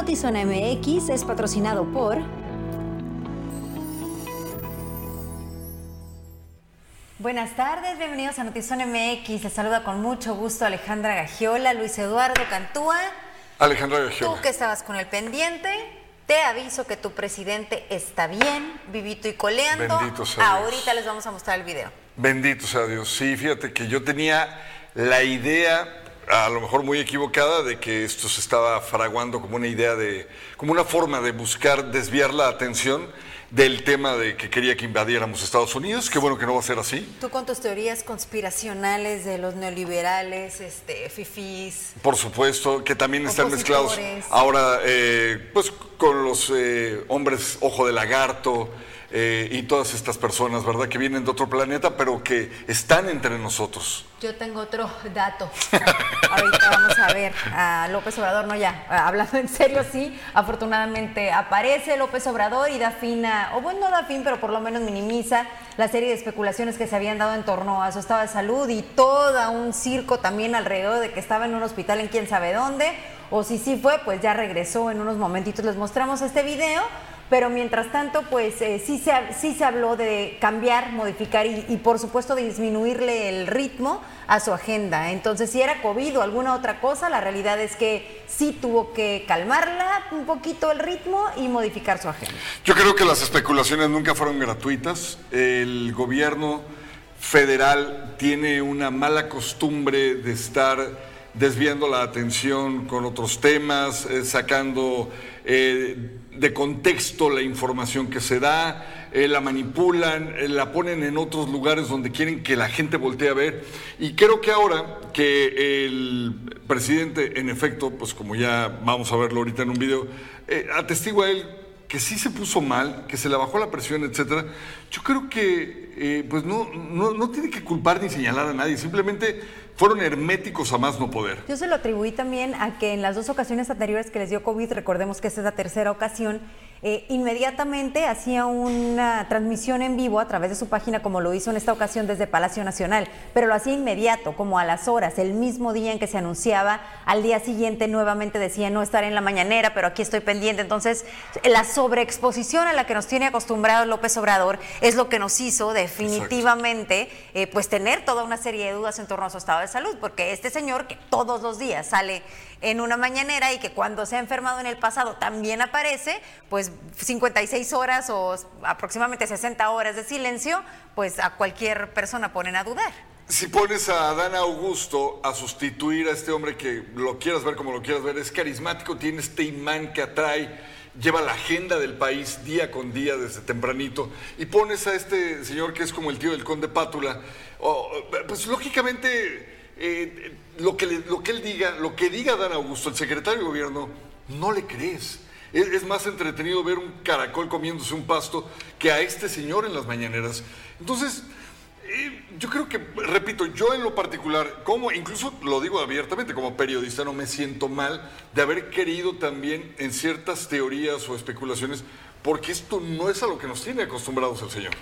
Notizona MX es patrocinado por... Buenas tardes, bienvenidos a Notizona MX. Les saluda con mucho gusto Alejandra Gagiola, Luis Eduardo Cantúa. Alejandra Gagiola. Tú que estabas con el pendiente, te aviso que tu presidente está bien, vivito y coleando. Bendito sea Dios. Ahorita les vamos a mostrar el video. Bendito sea Dios. Sí, fíjate que yo tenía la idea, a lo mejor muy equivocada, de que esto se estaba fraguando como una idea de, como una forma de buscar desviar la atención del tema de que quería que invadiéramos Estados Unidos. Qué bueno que no va a ser así. Tú con tus teorías conspiracionales de los neoliberales, este, fifís. Por supuesto, que también están mezclados ahora eh, pues con los eh, hombres ojo de lagarto eh, y todas estas personas, ¿verdad? Que vienen de otro planeta, pero que están entre nosotros. Yo tengo otro dato. Ahorita vamos a ver a López Obrador, no ya, hablando en serio, sí, afortunadamente aparece López Obrador y da fin a, o bueno, no da fin, pero por lo menos minimiza la serie de especulaciones que se habían dado en torno a su estado de salud y todo un circo también alrededor de que estaba en un hospital en quién sabe dónde, o si sí fue, pues ya regresó en unos momentitos, les mostramos este video. Pero mientras tanto, pues eh, sí, se, sí se habló de cambiar, modificar y, por supuesto disminuirle el ritmo a su agenda. Entonces, si era COVID o alguna otra cosa, la realidad es que sí tuvo que calmarla un poquito el ritmo y modificar su agenda. Yo creo que las especulaciones nunca fueron gratuitas. El gobierno federal tiene una mala costumbre de estar desviando la atención con otros temas, eh, sacando eh, de contexto la información que se da, eh, la manipulan, eh, la ponen en otros lugares donde quieren que la gente voltee a ver. Y creo que ahora que el presidente, en efecto, pues como ya vamos a verlo ahorita en un video, eh, atestigua él que sí se puso mal, que se le bajó la presión, etcétera, yo creo que pues no, no, no tiene que culpar ni señalar a nadie, simplemente fueron herméticos a más no poder. Yo se lo atribuí también a que en las dos ocasiones anteriores que les dio COVID, recordemos que esta es la tercera ocasión, eh, inmediatamente hacía una transmisión en vivo a través de su página, como lo hizo en esta ocasión desde Palacio Nacional, pero lo hacía inmediato, como a las horas, el mismo día en que se anunciaba, al día siguiente nuevamente decía no estar en la mañanera, pero aquí estoy pendiente. Entonces, la sobreexposición a la que nos tiene acostumbrado López Obrador es lo que nos hizo definitivamente eh, pues tener toda una serie de dudas en torno a su estado de salud, porque este señor que todos los días sale en una mañanera y que cuando se ha enfermado en el pasado también aparece, pues 56 horas o aproximadamente 60 horas de silencio, pues a cualquier persona ponen a dudar. Si pones a Adán Augusto a sustituir a este hombre que lo quieras ver como lo quieras ver, es carismático, tiene este imán que atrae, lleva la agenda del país día con día desde tempranito, y pones a este señor que es como el tío del conde Pátula, pues lógicamente eh, lo, que lo que él diga, lo que diga Dan Augusto, el secretario de gobierno, no le crees. Es, es más entretenido ver un caracol comiéndose un pasto que a este señor en las mañaneras. Entonces, eh, yo creo que, repito, yo en lo particular, como incluso lo digo abiertamente, como periodista no me siento mal de haber querido también en ciertas teorías o especulaciones, porque esto no es a lo que nos tiene acostumbrados el señor.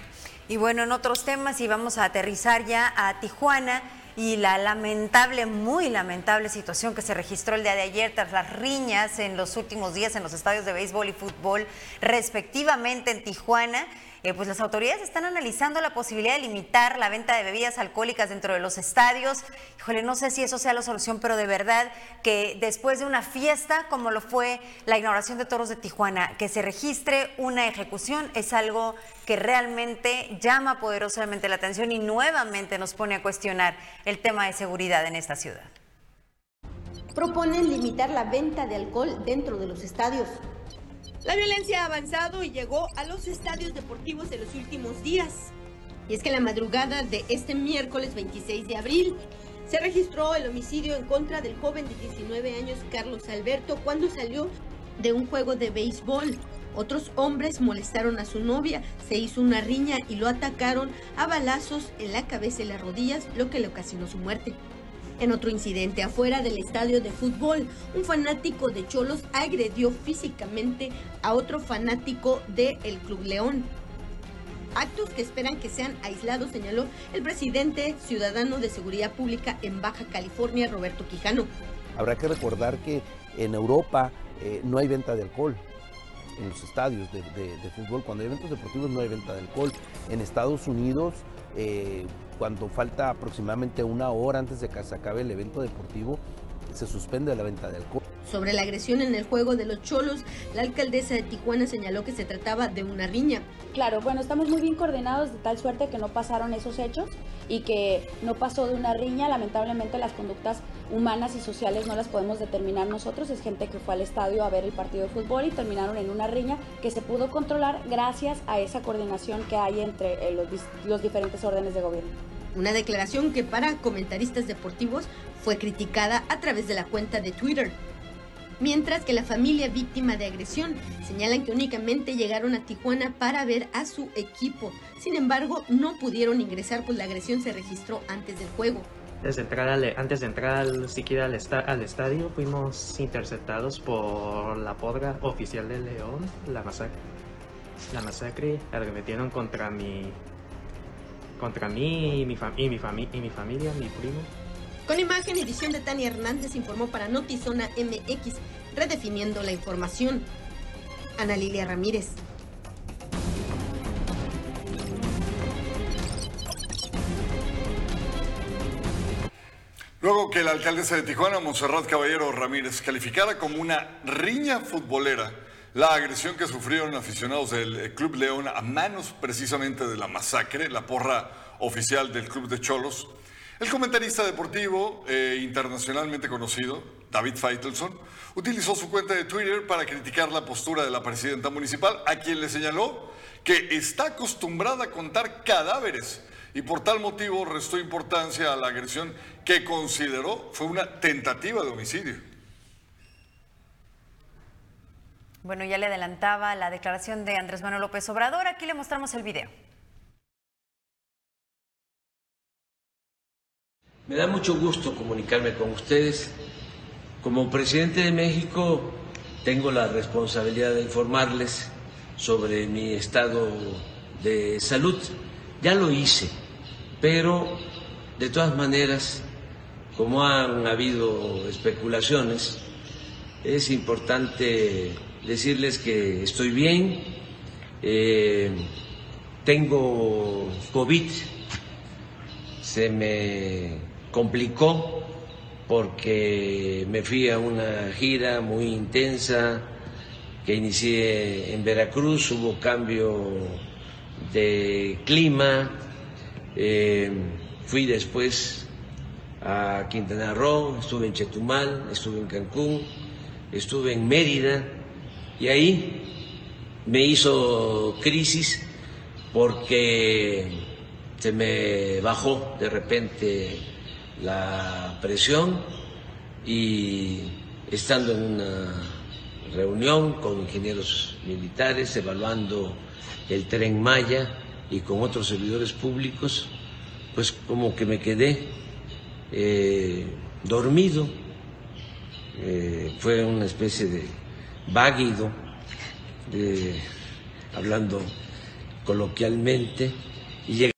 Y bueno, en otros temas, y vamos a aterrizar ya a Tijuana y la lamentable, muy lamentable situación que se registró el día de ayer tras las riñas en los últimos días en los estadios de béisbol y fútbol, respectivamente en Tijuana. Eh, pues las autoridades están analizando la posibilidad de limitar la venta de bebidas alcohólicas dentro de los estadios. Híjole, no sé si eso sea la solución, pero de verdad que después de una fiesta como lo fue la inauguración de Toros de Tijuana, que se registre una ejecución es algo que realmente llama poderosamente la atención y nuevamente nos pone a cuestionar el tema de seguridad en esta ciudad. proponen limitar la venta de alcohol dentro de los estadios. La violencia ha avanzado y llegó a los estadios deportivos en los últimos días. Y es que la madrugada de este miércoles 26 de abril Se registró el homicidio en contra del joven de 19 años Carlos Alberto cuando salió de un juego de béisbol. Otros hombres molestaron a su novia, se hizo una riña y lo atacaron a balazos en la cabeza y las rodillas, lo que le ocasionó su muerte. En otro incidente afuera del estadio de fútbol, un fanático de Cholos agredió físicamente a otro fanático del Club León. Actos que esperan que sean aislados, señaló el presidente ciudadano de Seguridad Pública en Baja California, Roberto Quijano. Habrá que recordar que en Europa eh, no hay venta de alcohol en los estadios de, fútbol. Cuando hay eventos deportivos no hay venta de alcohol. En Estados Unidos, eh, cuando falta aproximadamente una hora antes de que se acabe el evento deportivo, se suspende la venta de alcohol. Sobre la agresión en el juego de los cholos, la alcaldesa de Tijuana señaló que se trataba de una riña. Claro, bueno, estamos muy bien coordinados de tal suerte que no pasaron esos hechos y que no pasó de una riña. Lamentablemente las conductas humanas y sociales no las podemos determinar nosotros. Es gente que fue al estadio a ver el partido de fútbol y terminaron en una riña que se pudo controlar gracias a esa coordinación que hay entre eh, los, los diferentes órdenes de gobierno. Una declaración que para comentaristas deportivos fue criticada a través de la cuenta de Twitter mientras que la familia víctima de agresión señalan que únicamente llegaron a Tijuana para ver a su equipo. Sin embargo, no pudieron ingresar pues la agresión se registró antes del juego. Antes de entrar al, antes de entrar siquiera al, al, estadio, fuimos interceptados por la podra oficial de León, la masacre. La masacre arremetieron contra mi, contra mí y mi, y mi, y mi familia, mi primo. Con imagen y edición de Tania Hernández informó para Notizona MX, redefiniendo la información. Ana Lilia Ramírez. Luego que la alcaldesa de Tijuana, Monserrat Caballero Ramírez, calificara como una riña futbolera la agresión que sufrieron aficionados del Club León a manos precisamente de la masacre, la porra oficial del Club de Cholos, el comentarista deportivo eh, internacionalmente conocido, David Feitelson, utilizó su cuenta de Twitter para criticar la postura de la presidenta municipal, a quien le señaló que está acostumbrada a contar cadáveres y por tal motivo restó importancia a la agresión que consideró fue una tentativa de homicidio. Bueno, ya le adelantaba la declaración de Andrés Manuel López Obrador. Aquí le mostramos el video. Me da mucho gusto comunicarme con ustedes. Como presidente de México tengo la responsabilidad de informarles sobre mi estado de salud. Ya lo hice, pero de todas maneras, como han habido especulaciones, es importante decirles que estoy bien, eh, tengo COVID, se me complicó porque me fui a una gira muy intensa que inicié en Veracruz, hubo cambio de clima, eh, fui después a Quintana Roo, estuve en Chetumal, estuve en Cancún, estuve en Mérida. Y ahí me hizo crisis porque se me bajó de repente la presión y estando en una reunión con ingenieros militares evaluando el tren Maya y con otros servidores públicos, pues como que me quedé eh, dormido, eh, fue una especie de váguido, hablando coloquialmente, y fácil,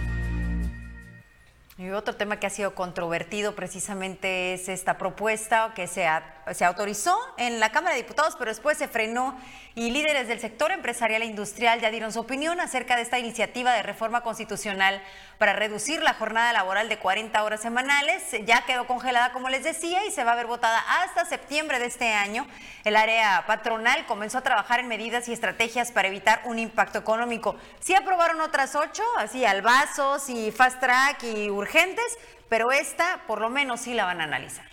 Y otro tema que ha sido controvertido precisamente es esta propuesta que se, se autorizó en la Cámara de Diputados, pero después se frenó y líderes del sector empresarial e industrial ya dieron su opinión acerca de esta iniciativa de reforma constitucional para reducir la jornada laboral de 40 horas semanales. Ya quedó congelada, como les decía, y se va a ver votada hasta septiembre de este año. El área patronal comenzó a trabajar en medidas y estrategias para evitar un impacto económico. Sí aprobaron otras ocho, así albazos y fast track y urgentes, pero esta por lo menos sí la van a analizar.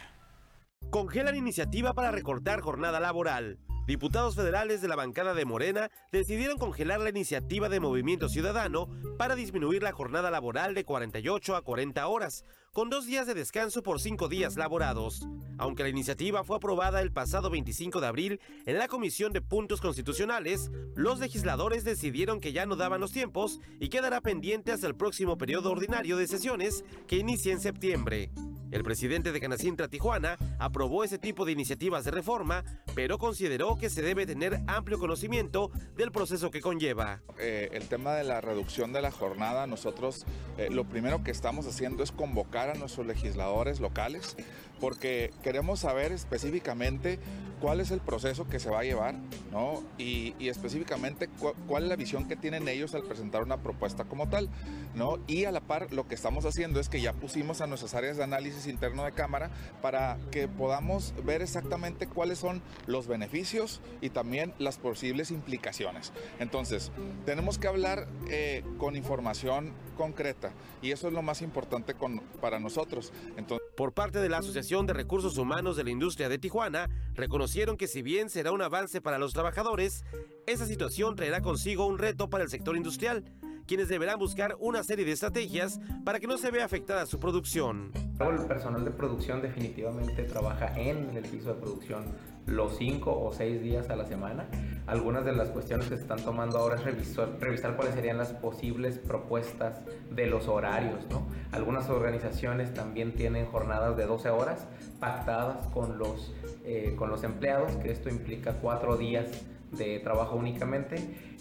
Congelan iniciativa para recortar jornada laboral. Diputados federales de la bancada de Morena decidieron congelar la iniciativa de Movimiento Ciudadano para disminuir la jornada laboral de 48 a 40 horas, con dos días de descanso por cinco días laborados. Aunque la iniciativa fue aprobada el pasado 25 de abril en la Comisión de Puntos Constitucionales, los legisladores decidieron que ya no daban los tiempos y quedará pendiente hasta el próximo periodo ordinario de sesiones que inicia en septiembre. El presidente de Canacintra Tijuana aprobó ese tipo de iniciativas de reforma, pero consideró que se debe tener amplio conocimiento del proceso que conlleva. Eh, el tema de la reducción de la jornada, nosotros eh, lo primero que estamos haciendo es convocar a nuestros legisladores locales porque queremos saber específicamente cuál es el proceso que se va a llevar, ¿no? Y, específicamente cuál es la visión que tienen ellos al presentar una propuesta como tal, ¿no? Y a la par lo que estamos haciendo es que ya pusimos a nuestras áreas de análisis interno de cámara para que podamos ver exactamente cuáles son los beneficios y también las posibles implicaciones. Entonces, tenemos que hablar eh, con información concreta y eso es lo más importante con, para nosotros. Entonces, Por parte de la Asociación de Recursos Humanos de la Industria de Tijuana, reconocieron que si bien será un avance para los trabajadores, esa situación traerá consigo un reto para el sector industrial quienes deberán buscar una serie de estrategias para que no se vea afectada su producción. El personal de producción definitivamente trabaja en el piso de producción los cinco o seis días a la semana. Algunas de las cuestiones que se están tomando ahora es revisar, revisar cuáles serían las posibles propuestas de los horarios. ¿no? Algunas organizaciones también tienen jornadas de 12 horas pactadas con los, eh, con los empleados, que esto implica cuatro días de trabajo únicamente,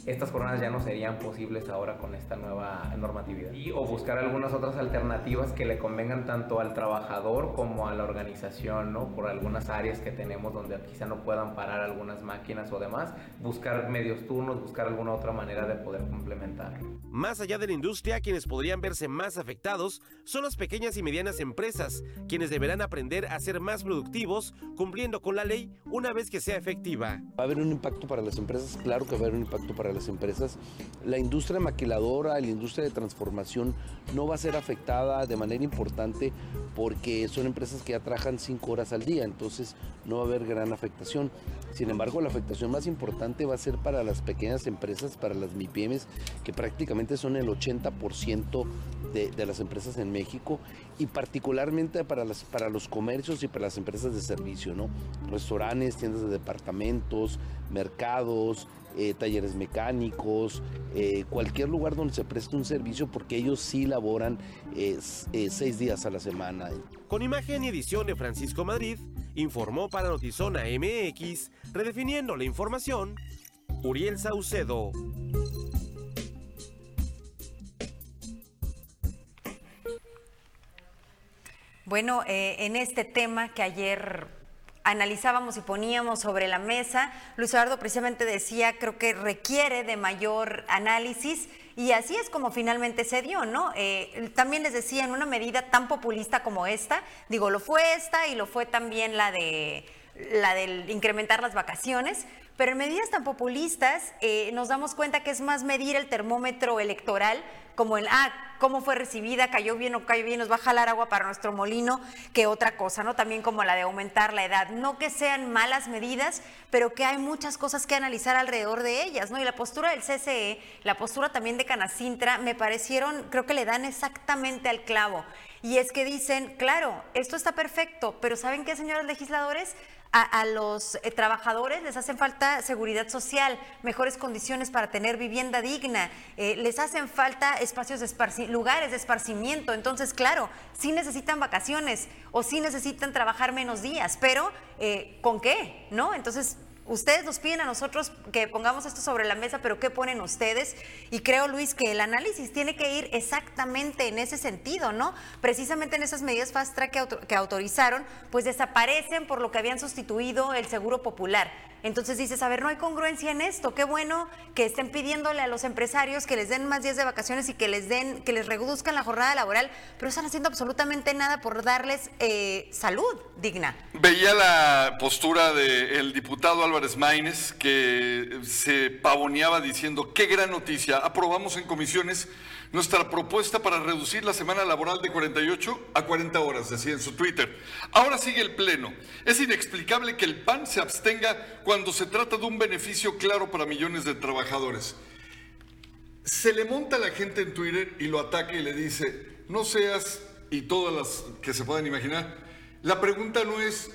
estas jornadas ya no serían posibles ahora con esta nueva normatividad. Y o buscar algunas otras alternativas que le convengan tanto al trabajador como a la organización, ¿no? Por algunas áreas que tenemos donde quizá no puedan parar algunas máquinas o demás, buscar medios turnos, buscar alguna otra manera de poder complementar. Más allá de la industria, quienes podrían verse más afectados son las pequeñas y medianas empresas, quienes deberán aprender a ser más productivos cumpliendo con la ley una vez que sea efectiva. Va a haber un impacto para para las empresas, claro que va a haber un impacto para las empresas. La industria maquiladora, la industria de transformación no va a ser afectada de manera importante porque son empresas que ya trabajan cinco horas al día, entonces no va a haber gran afectación. Sin embargo, la afectación más importante va a ser para las pequeñas empresas, para las MIPIMES, que prácticamente son el 80% de, de, las empresas en México y particularmente para, las, para los comercios y para las empresas de servicio, ¿no? Restaurantes, tiendas de departamentos, mercados, eh, talleres mecánicos, eh, cualquier lugar donde se preste un servicio porque ellos sí laboran eh, seis días a la semana. Con imagen y edición de Francisco Madrid, informó para Notizona MX, redefiniendo la información, Uriel Saucedo. Bueno, en este tema que ayer analizábamos y poníamos sobre la mesa, Luis Eduardo precisamente decía, creo que requiere de mayor análisis y así es como finalmente se dio, ¿no? Eh, también les decía, en una medida tan populista como esta, digo, lo fue esta y lo fue también la de la del incrementar las vacaciones, pero en medidas tan populistas eh, nos damos cuenta que es más medir el termómetro electoral como el, ah, cómo fue recibida, cayó bien o cayó bien, nos va a jalar agua para nuestro molino, que otra cosa, ¿no? También como la de aumentar la edad. No que sean malas medidas, pero que hay muchas cosas que analizar alrededor de ellas, ¿no? Y la postura del CCE, la postura también de Canacintra, me parecieron, creo que le dan exactamente al clavo. Y es que dicen, claro, esto está perfecto, pero ¿saben qué, señores legisladores? A, los eh, trabajadores les hacen falta seguridad social, mejores condiciones para tener vivienda digna, eh, les hacen falta espacios de lugares de esparcimiento. Entonces, claro, sí necesitan vacaciones o sí necesitan trabajar menos días, pero eh, ¿con qué? ¿No? Entonces, Ustedes nos piden a nosotros que pongamos esto sobre la mesa, pero ¿qué ponen ustedes? Y creo, Luis, que el análisis tiene que ir exactamente en ese sentido, ¿no? Precisamente en esas medidas fast track que, autorizaron, pues desaparecen por lo que habían sustituido el seguro popular. Entonces dices, a ver, no hay congruencia en esto. Qué bueno que estén pidiéndole a los empresarios que les den más días de vacaciones y que les den, que les reduzcan la jornada laboral, pero están haciendo absolutamente nada por darles eh, salud digna. Veía la postura del diputado Álvaro Álvarez que se pavoneaba diciendo, qué gran noticia, aprobamos en comisiones nuestra propuesta para reducir la semana laboral de 48 a 40 horas, decía en su Twitter. Ahora sigue el Pleno. Es inexplicable que el PAN se abstenga cuando se trata de un beneficio claro para millones de trabajadores. Se le monta a la gente en Twitter y lo ataca y le dice, no seas, y todas las que se puedan imaginar, la pregunta no es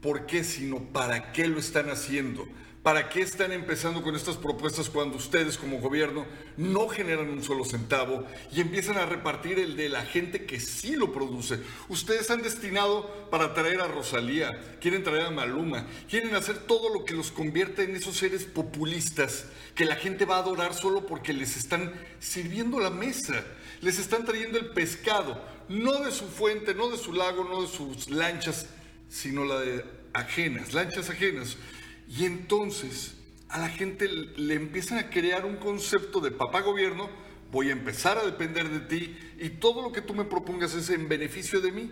por qué, sino para qué lo están haciendo. ¿Para qué están empezando con estas propuestas cuando ustedes como gobierno no generan un solo centavo y empiezan a repartir el de la gente que sí lo produce? Ustedes han destinado para traer a Rosalía, quieren traer a Maluma, quieren hacer todo lo que los convierte en esos seres populistas que la gente va a adorar solo porque les están sirviendo la mesa, les están trayendo el pescado, no de su fuente, no de su lago, no de sus lanchas, sino la de ajenas, lanchas ajenas. Y entonces a la gente le empiezan a crear un concepto de papá gobierno, voy a empezar a depender de ti y todo lo que tú me propongas es en beneficio de mí.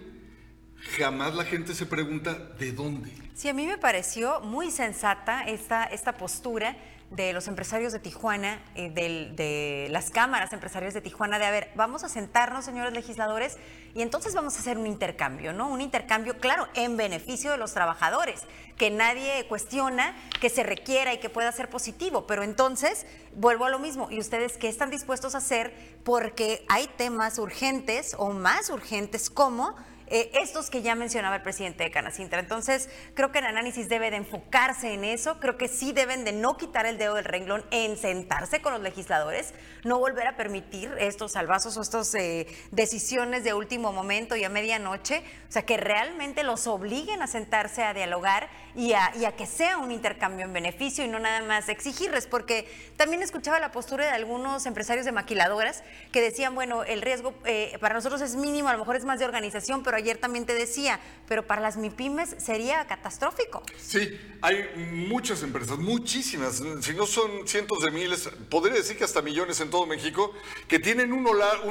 Jamás la gente se pregunta de dónde. Sí, a mí me pareció muy sensata esta, esta postura de los empresarios de Tijuana, eh, de las cámaras empresariales de Tijuana, de a ver, vamos a sentarnos, señores legisladores, y entonces vamos a hacer un intercambio, ¿no? Un intercambio, claro, en beneficio de los trabajadores, que nadie cuestiona que se requiera y que pueda ser positivo, pero entonces vuelvo a lo mismo, ¿y ustedes qué están dispuestos a hacer? Porque hay temas urgentes o más urgentes como eh, estos que ya mencionaba el presidente de Canacintra. Entonces, creo que el análisis debe de enfocarse en eso, creo que sí deben de no quitar el dedo del renglón en sentarse con los legisladores, no volver a permitir estos salvazos o estas eh, decisiones de último momento y a medianoche, o sea, que realmente los obliguen a sentarse a dialogar y a, que sea un intercambio en beneficio y no nada más exigirles, porque también escuchaba la postura de algunos empresarios de maquiladoras que decían, bueno, el riesgo eh, para nosotros es mínimo, a lo mejor es más de organización, pero ayer también te decía, pero para las MIPIMES sería catastrófico. Sí, hay muchas empresas, muchísimas, si no son cientos de miles, podría decir que hasta millones en todo México, que tienen un,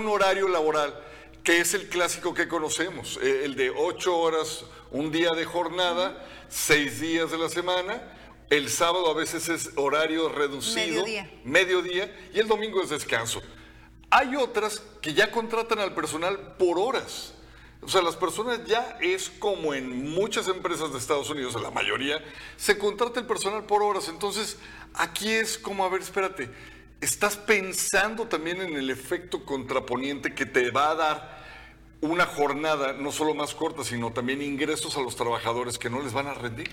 horario laboral que es el clásico que conocemos, eh, el de ocho horas, un día de jornada, seis días de la semana. El sábado a veces es horario reducido, mediodía. mediodía, y el domingo es descanso. Hay otras que ya contratan al personal por horas. O sea, las personas ya es como en muchas empresas de Estados Unidos, en la mayoría, se contrata el personal por horas. Entonces, aquí es como, a ver, espérate, estás pensando también en el efecto contraponiente que te va a dar una jornada no solo más corta, sino también ingresos a los trabajadores que no les van a rendir.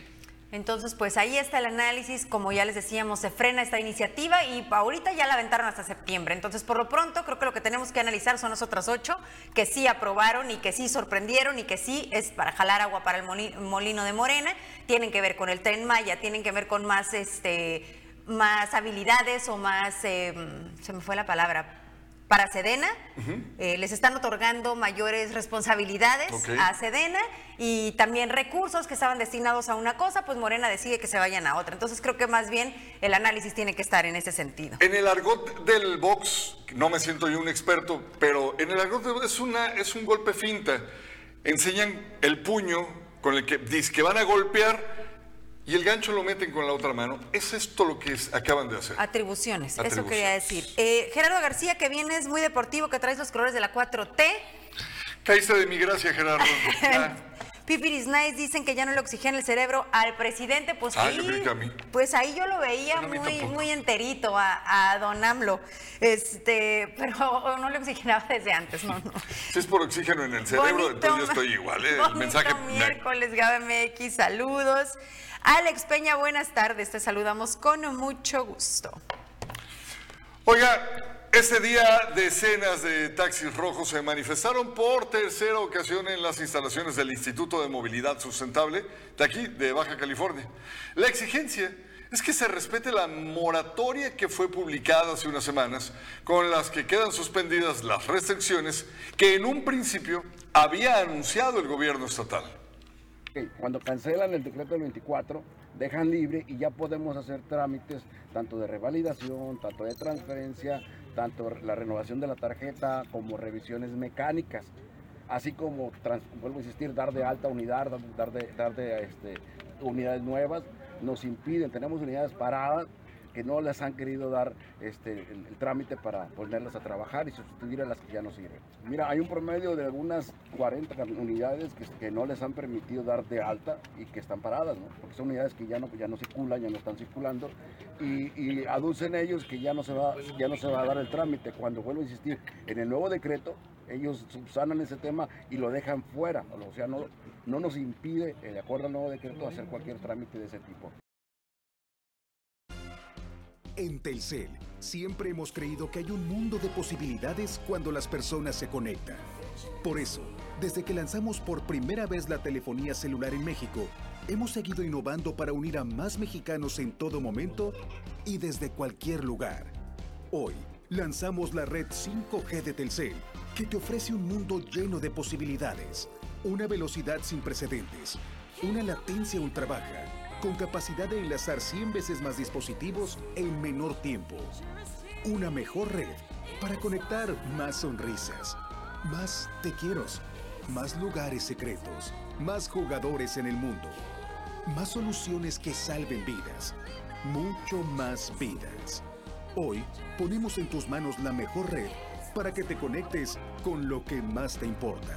Entonces, pues ahí está el análisis, como ya les decíamos, se frena esta iniciativa y ahorita ya la aventaron hasta septiembre. Entonces, por lo pronto, creo que lo que tenemos que analizar son las otras ocho que sí aprobaron y que sí sorprendieron y que sí es para jalar agua para el molino de Morena, tienen que ver con el tren Maya, tienen que ver con más, este, más habilidades o más, em, se me fue la palabra, para Sedena, eh, les están otorgando mayores responsabilidades a Sedena y también recursos que estaban destinados a una cosa, pues Morena decide que se vayan a otra. Entonces creo que más bien el análisis tiene que estar en ese sentido. En el argot del box, no me siento yo un experto, pero en el argot del box es, una, es un golpe finta. Enseñan el puño con el que dicen que van a golpear y el gancho lo meten con la otra mano. ¿Es esto lo que acaban de hacer? Atribuciones, eso quería decir. Eh, Gerardo García, que vienes muy deportivo, que traes los colores de la 4T. Caíste de mi gracia, Gerardo. Pipiris Nice dicen que ya no le oxigena el cerebro al presidente. Pues ah, sí, a mí. pues ahí yo lo veía muy, muy enterito a, don AMLO. Este, pero no le oxigenaba desde antes, no, no. Si es por oxígeno en el cerebro, entonces yo estoy igual. ¿eh? El mensaje. Miércoles, GABMX, saludos. Alex Peña, buenas tardes. Te saludamos con mucho gusto. Oiga, este día decenas de taxis rojos se manifestaron por tercera ocasión en las instalaciones del Instituto de Movilidad Sustentable de aquí, de Baja California. La exigencia es que se respete la moratoria que fue publicada hace unas semanas, con las que quedan suspendidas las restricciones que en un principio había anunciado el gobierno estatal cuando cancelan el decreto del 24, dejan libre y ya podemos hacer trámites tanto de revalidación, tanto de transferencia, tanto la renovación de la tarjeta como revisiones mecánicas, así como, vuelvo a insistir, dar de alta unidad, dar de, dar de este, unidades nuevas. nos impiden, tenemos unidades paradas que no les han querido dar este, el, trámite para ponerlas a trabajar y sustituir a las que ya no sirven. Mira, hay un promedio de algunas 40 unidades que, que no les han permitido dar de alta y que están paradas, ¿no? porque son unidades que ya no, ya no circulan, ya no están circulando y, y aducen ellos que ya no, se va, ya no se va a dar el trámite. Cuando vuelvo a insistir, en el nuevo decreto ellos subsanan ese tema y lo dejan fuera, o sea, no, no nos impide, eh, de acuerdo al nuevo decreto, hacer cualquier trámite de ese tipo. En Telcel, siempre hemos creído que hay un mundo de posibilidades cuando las personas se conectan. Por eso, desde que lanzamos por primera vez la telefonía celular en México, hemos seguido innovando para unir a más mexicanos en todo momento y desde cualquier lugar. Hoy, lanzamos la red 5G de Telcel, que te ofrece un mundo lleno de posibilidades, una velocidad sin precedentes, una latencia ultra baja con capacidad de enlazar 100 veces más dispositivos en menor tiempo. Una mejor red para conectar más sonrisas, más te quiero, más lugares secretos, más jugadores en el mundo, más soluciones que salven vidas, mucho más vidas. Hoy ponemos en tus manos la mejor red para que te conectes con lo que más te importa.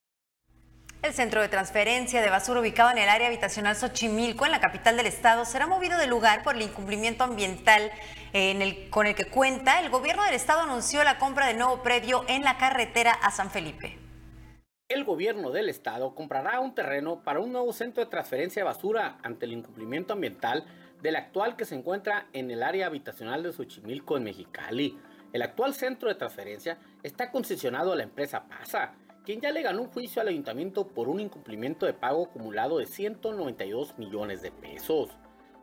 el centro de transferencia de basura ubicado en el área habitacional Xochimilco, en la capital del estado, será movido del lugar por el incumplimiento ambiental con el que cuenta. El gobierno del estado anunció la compra de nuevo predio en la carretera a San Felipe. El gobierno del estado comprará un terreno para un nuevo centro de transferencia de basura ante el incumplimiento ambiental del actual que se encuentra en el área habitacional de Xochimilco en Mexicali. El actual centro de transferencia está concesionado a la empresa PASA quien ya le ganó un juicio al ayuntamiento por un incumplimiento de pago acumulado de 192 millones de pesos.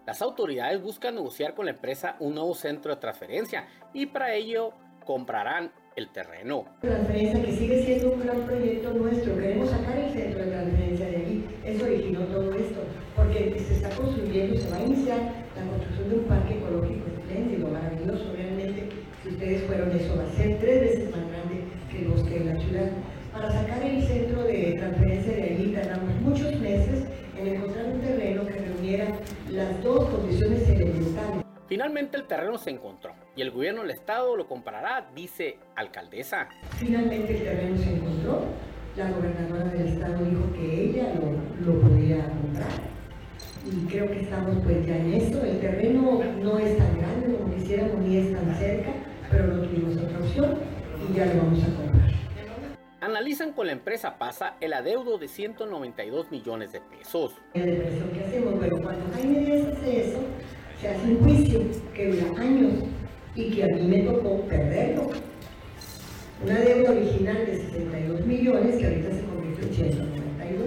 Las autoridades buscan negociar con la empresa un nuevo centro de transferencia y para ello comprarán el terreno. Transferencia que sigue siendo un gran proyecto nuestro, queremos sacar el centro de transferencia de allí, eso originó todo esto, porque se está construyendo, se va a iniciar la construcción de un parque ecológico espléndido, maravilloso, realmente, si ustedes fueron eso, va a ser tres veces más grande que el bosque de la ciudad. Para sacar el de allí tardamos muchos meses en encontrar un terreno que reuniera las dos condiciones elementales. Finalmente el terreno se encontró y el gobierno del estado lo comprará, dice alcaldesa. Finalmente el terreno se encontró, la gobernadora del estado dijo que ella lo, lo podía comprar y creo que estamos pues ya en esto. El terreno no es tan grande como quisiéramos ni es tan cerca, pero no tuvimos otra opción y ya lo vamos a comprar analizan con la empresa PASA el adeudo de 192 millones de pesos. Que hacemos, pero cuando Jaime Díaz hace eso, se hace un juicio que dura años y que a mí me tocó perderlo. Una deuda original de 62 millones que ahorita se convirtió en 192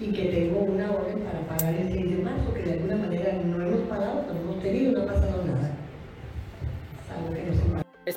y que tengo una orden para pagar el 6 de marzo, que de alguna manera no hemos pagado, no hemos tenido, no ha pasado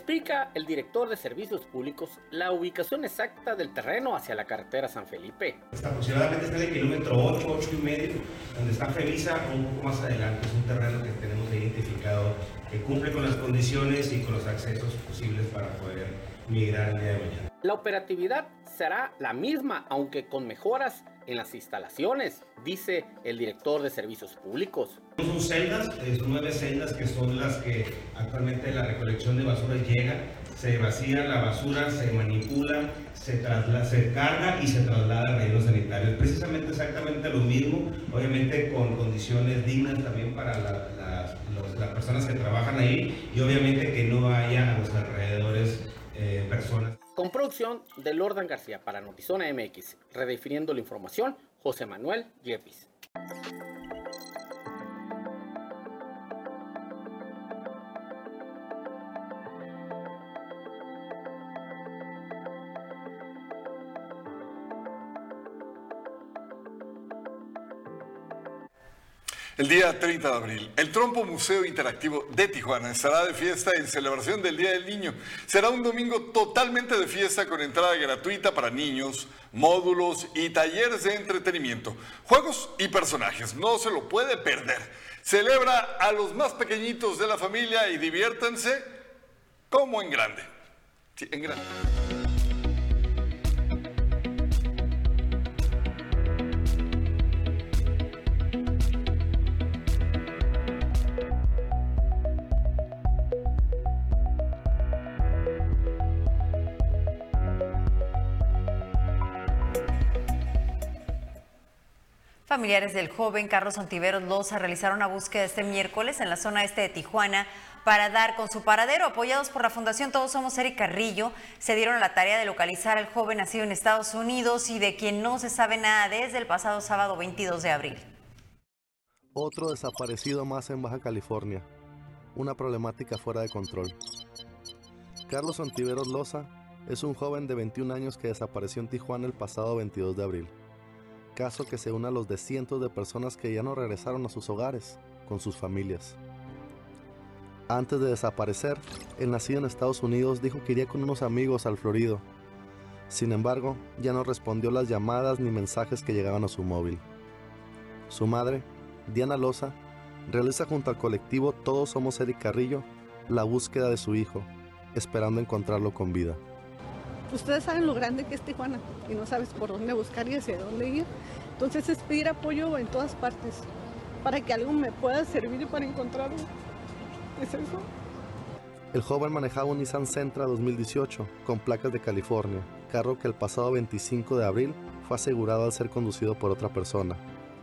Explica el director de Servicios Públicos la ubicación exacta del terreno hacia la carretera San Felipe. aproximadamente está en el kilómetro 8, 8 y medio, donde está Fevisa, un poco más adelante. Es un terreno que tenemos identificado que cumple con las condiciones y con los accesos posibles para poder migrar el día de mañana. La operatividad será la misma, aunque con mejoras en las instalaciones, dice el director de servicios públicos. Son celdas, son nueve celdas que son las que actualmente la recolección de basura llega, se vacía la basura, se manipula, se carga y se traslada a rellenos sanitarios. Precisamente exactamente lo mismo, obviamente con condiciones dignas también para las personas que trabajan ahí y obviamente que no haya a los alrededores eh. Con producción de Lordan García para Notizona MX, redefiniendo la información, José Manuel Jeffis. El día 30 de abril, el Trompo Museo Interactivo de Tijuana estará de fiesta en celebración del Día del Niño. Será un domingo totalmente de fiesta con entrada gratuita para niños, módulos y talleres de entretenimiento, juegos y personajes. No se lo puede perder. Celebra a los más pequeñitos de la familia y diviértanse como en grande. Sí, en grande. Familiares del joven Carlos Ontiveros Loza realizaron una búsqueda este miércoles en la zona este de Tijuana para dar con su paradero. Apoyados por la Fundación Todos Somos Eric Carrillo, se dieron a la tarea de localizar al joven nacido en Estados Unidos y de quien no se sabe nada desde el pasado sábado 22 de abril. Otro desaparecido más en Baja California. Una problemática fuera de control. Carlos Ontiveros Loza es un joven de 21 años que desapareció en Tijuana el pasado 22 de abril caso que se une a los de cientos de personas que ya no regresaron a sus hogares con sus familias. Antes de desaparecer, el nacido en Estados Unidos dijo que iría con unos amigos al Florido. Sin embargo, ya no respondió las llamadas ni mensajes que llegaban a su móvil. Su madre, Diana Loza, realiza junto al colectivo Todos Somos Eric Carrillo la búsqueda de su hijo, esperando encontrarlo con vida ustedes saben lo grande que es Tijuana y no sabes por dónde buscar y hacia dónde ir. Entonces es pedir apoyo en todas partes para que algo me pueda servir para encontrarlo. ¿Es eso? El joven manejaba un Nissan Sentra 2018 con placas de California, carro que el pasado 25 de abril fue asegurado al ser conducido por otra persona,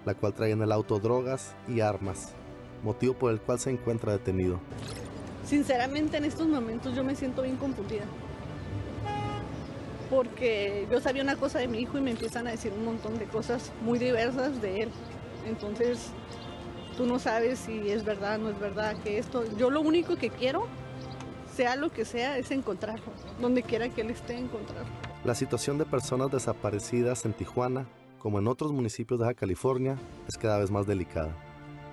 la cual traía en el auto drogas y armas, motivo por el cual se encuentra detenido. Sinceramente en estos momentos yo me siento bien confundida porque yo sabía una cosa de mi hijo y me empiezan a decir un montón de cosas muy diversas de él. Entonces, tú no sabes si es verdad, no es verdad, que esto, yo lo único que quiero, sea lo que sea, es encontrarlo, donde quiera que él esté, encontrarlo. La situación de personas desaparecidas en Tijuana, como en otros municipios de Baja California, es cada vez más delicada,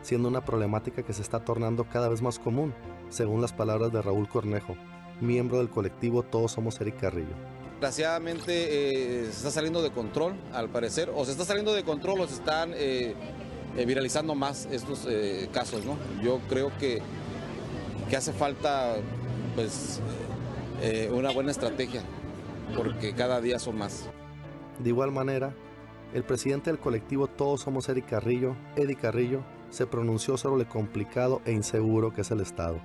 siendo una problemática que se está tornando cada vez más común, según las palabras de Raúl Cornejo, miembro del colectivo Todos Somos Eric Carrillo. Desgraciadamente eh, se está saliendo de control, al parecer, o se está saliendo de control o se están eh, eh, viralizando más estos casos, ¿no? Yo creo que, que hace falta, pues, una buena estrategia, porque cada día son más. De igual manera, el presidente del colectivo Todos Somos Eric Carrillo, Eddie Carrillo, se pronunció sobre lo complicado e inseguro que es el Estado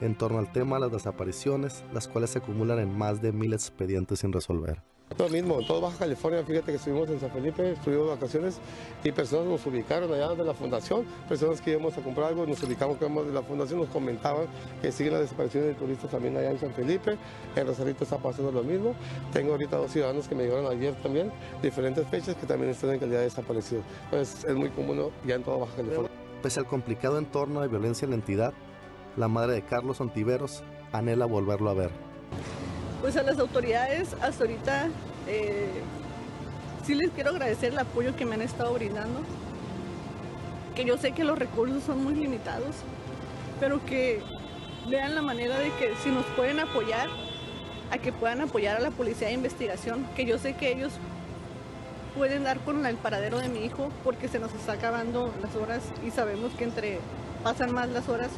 en torno al tema de las desapariciones, las cuales se acumulan en más de mil expedientes sin resolver. Lo mismo, en toda Baja California, fíjate que estuvimos en San Felipe, estuvimos de vacaciones y personas nos ubicaron allá de la fundación, personas que íbamos a comprar algo, nos ubicamos que de la fundación, nos comentaban que siguen las desapariciones de turistas también allá en San Felipe, en Rosarito está pasando lo mismo. Tengo ahorita dos ciudadanos que me llegaron ayer también, diferentes fechas que también están en calidad de desaparecidos. Pues es muy común ya en toda Baja California. Pese al complicado entorno de violencia en la entidad, la madre de Carlos Ontiveros anhela volverlo a ver. Pues a las autoridades hasta ahorita eh, sí les quiero agradecer el apoyo que me han estado brindando, que yo sé que los recursos son muy limitados, pero que vean la manera de que si nos pueden apoyar, a que puedan apoyar a la policía de investigación, que yo sé que ellos pueden dar con el paradero de mi hijo porque se nos está acabando las horas y sabemos que entre pasan más las horas,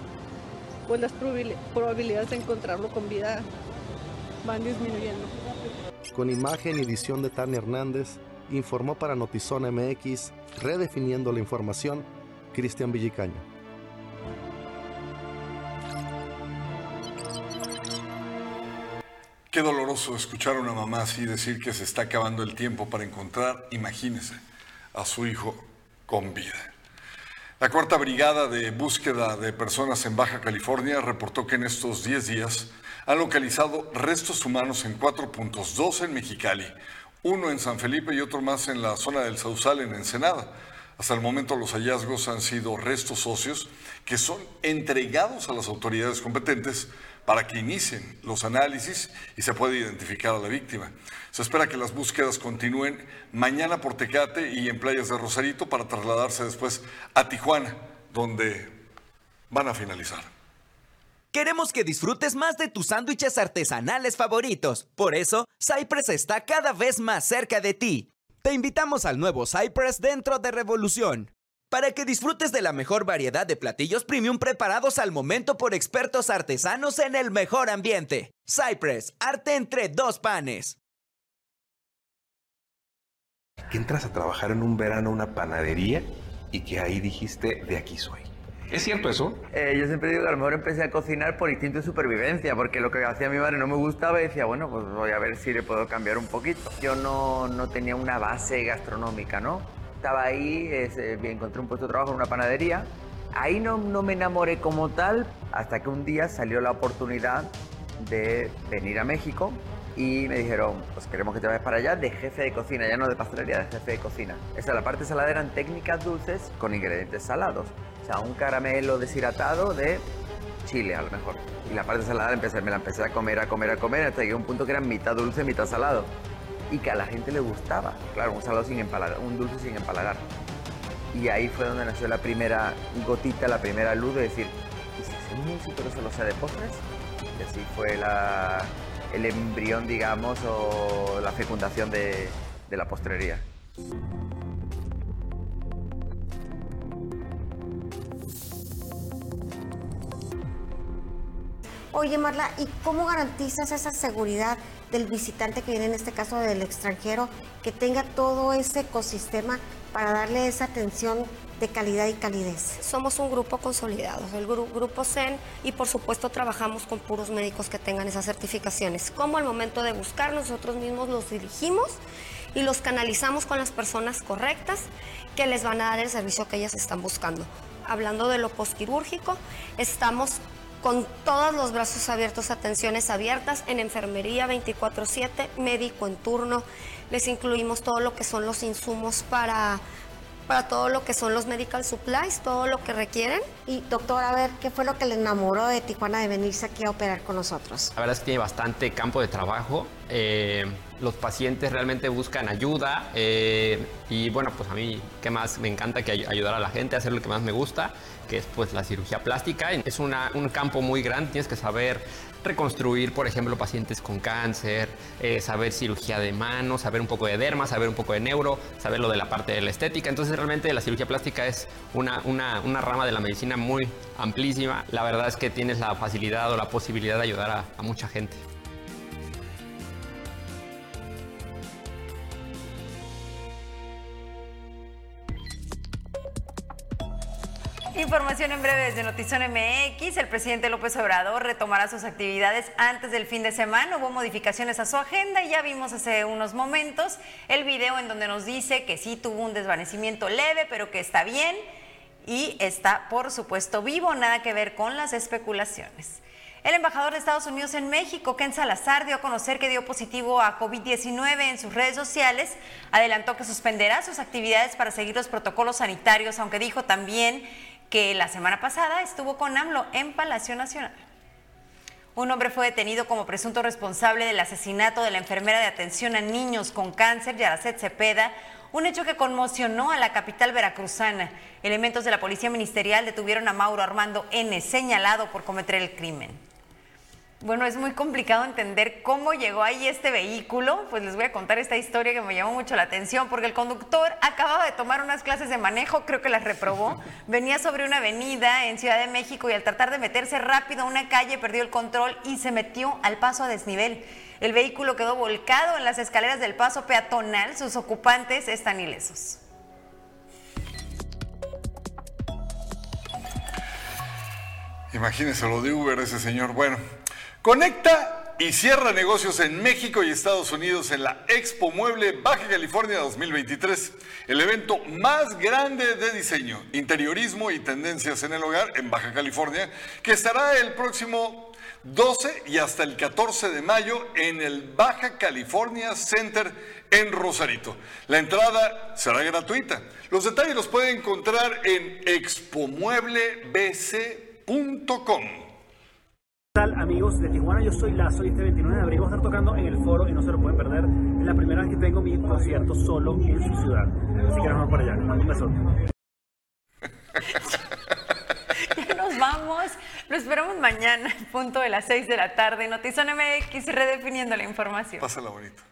pues las probabilidades de encontrarlo con vida van disminuyendo. Con imagen y edición de Tania Hernández, informó para Notizón MX, redefiniendo la información, Cristian Villicaño. Qué doloroso escuchar a una mamá así decir que se está acabando el tiempo para encontrar, imagínese, a su hijo con vida. La cuarta brigada de búsqueda de personas en Baja California reportó que en estos 10 días han localizado restos humanos en cuatro puntos, dos en Mexicali, uno en San Felipe y otro más en la zona del Sausal en Ensenada. Hasta el momento los hallazgos han sido restos óseos que son entregados a las autoridades competentes para que inicien los análisis y se pueda identificar a la víctima. Se espera que las búsquedas continúen mañana por Tecate y en playas de Rosarito para trasladarse después a Tijuana donde van a finalizar. Queremos que disfrutes más de tus sándwiches artesanales favoritos. Por eso, Cypress está cada vez más cerca de ti. Te invitamos al nuevo Cypress dentro de Revolución. Para que disfrutes de la mejor variedad de platillos premium preparados al momento por expertos artesanos en el mejor ambiente. Cypress, arte entre dos panes. Que entras a trabajar en un verano a una panadería y que ahí dijiste, de aquí soy. ¿Es cierto eso? Eh, yo siempre digo que a lo mejor empecé a cocinar por instinto de supervivencia, porque lo que hacía mi madre no me gustaba y decía, bueno, pues voy a ver si le puedo cambiar un poquito. Yo no, no tenía una base gastronómica, ¿no? Estaba ahí, eh, encontré un puesto de trabajo en una panadería. Ahí no, no me enamoré como tal, hasta que un día salió la oportunidad de venir a México y me dijeron, pues queremos que te vayas para allá de jefe de cocina, ya no de pastelería, de jefe de cocina. Esa, la parte salada eran técnicas dulces con ingredientes salados. O sea, un caramelo deshidratado de chile a lo mejor. Y la parte salada empecé, me la empecé a comer, a comer, a comer, hasta que un punto que era mitad dulce, mitad salado. Y que a la gente le gustaba. Claro, un salado sin empalagar, un dulce sin empalagar. Y ahí fue donde nació la primera gotita, la primera luz de decir, ¿y si hacemos un que solo sea de postres? Y así fue la, el embrión, digamos, o la fecundación de, de la postrería. Oye, Marla, ¿y cómo garantizas esa seguridad del visitante que viene, en este caso del extranjero, que tenga todo ese ecosistema para darle esa atención de calidad y calidez? Somos un grupo consolidado, el grupo CEN, y por supuesto trabajamos con puros médicos que tengan esas certificaciones. Como al momento de buscar, nosotros mismos los dirigimos y los canalizamos con las personas correctas que les van a dar el servicio que ellas están buscando. Hablando de lo postquirúrgico, estamos con todos los brazos abiertos, atenciones abiertas en enfermería 24/7, médico en turno. Les incluimos todo lo que son los insumos para, para todo lo que son los medical supplies, todo lo que requieren. Y doctor, a ver, ¿qué fue lo que le enamoró de Tijuana de venirse aquí a operar con nosotros? La verdad es que tiene bastante campo de trabajo. Eh, los pacientes realmente buscan ayuda eh, y bueno, pues a mí, ¿qué más? Me encanta que ayudar a la gente, hacer lo que más me gusta que es pues la cirugía plástica. Es un campo muy grande, tienes que saber reconstruir, por ejemplo, pacientes con cáncer, eh, saber cirugía de manos, saber un poco de derma, saber un poco de neuro, saber lo de la parte de la estética. Entonces realmente la cirugía plástica es una, una, rama de la medicina muy amplísima. La verdad es que tienes la facilidad o la posibilidad de ayudar a mucha gente. Información en breve desde Notizón MX. El presidente López Obrador retomará sus actividades antes del fin de semana. Hubo modificaciones a su agenda y ya vimos hace unos momentos el video en donde nos dice que sí tuvo un desvanecimiento leve, pero que está bien y está, por supuesto, vivo. Nada que ver con las especulaciones. El embajador de Estados Unidos en México, Ken Salazar, dio a conocer que dio positivo a COVID-19 en sus redes sociales. Adelantó que suspenderá sus actividades para seguir los protocolos sanitarios, aunque dijo también que la semana pasada estuvo con AMLO en Palacio Nacional. Un hombre fue detenido como presunto responsable del asesinato de la enfermera de atención a niños con cáncer, Yaracet Cepeda, un hecho que conmocionó a la capital veracruzana. Elementos de la Policía Ministerial detuvieron a Mauro Armando N., señalado por cometer el crimen. Bueno, es muy complicado entender cómo llegó ahí este vehículo. Pues les voy a contar esta historia que me llamó mucho la atención, porque el conductor acababa de tomar unas clases de manejo, creo que las reprobó. Venía sobre una avenida en Ciudad de México y al tratar de meterse rápido a una calle perdió el control y se metió al paso a desnivel. El vehículo quedó volcado en las escaleras del paso peatonal. Sus ocupantes están ilesos. Imagínense lo de Uber, ese señor. Bueno, Conecta y cierra negocios en México y Estados Unidos en la Expo Mueble Baja California 2023, el evento más grande de diseño, interiorismo y tendencias en el hogar en Baja California, que estará el próximo 12 y hasta el 14 de mayo en el Baja California Center en Rosarito. La entrada será gratuita. Los detalles los pueden encontrar en expomueblebc.com amigos de Tijuana? Yo soy Lazo y este 29 de abril vamos a estar tocando en el foro y no se lo pueden perder. Es la primera vez que tengo mi concierto solo en su ciudad. Así que vamos para allá. Un beso. vamos. Lo esperamos mañana, punto de las 6 de la tarde. Notizón MX redefiniendo la información. Pásala bonito.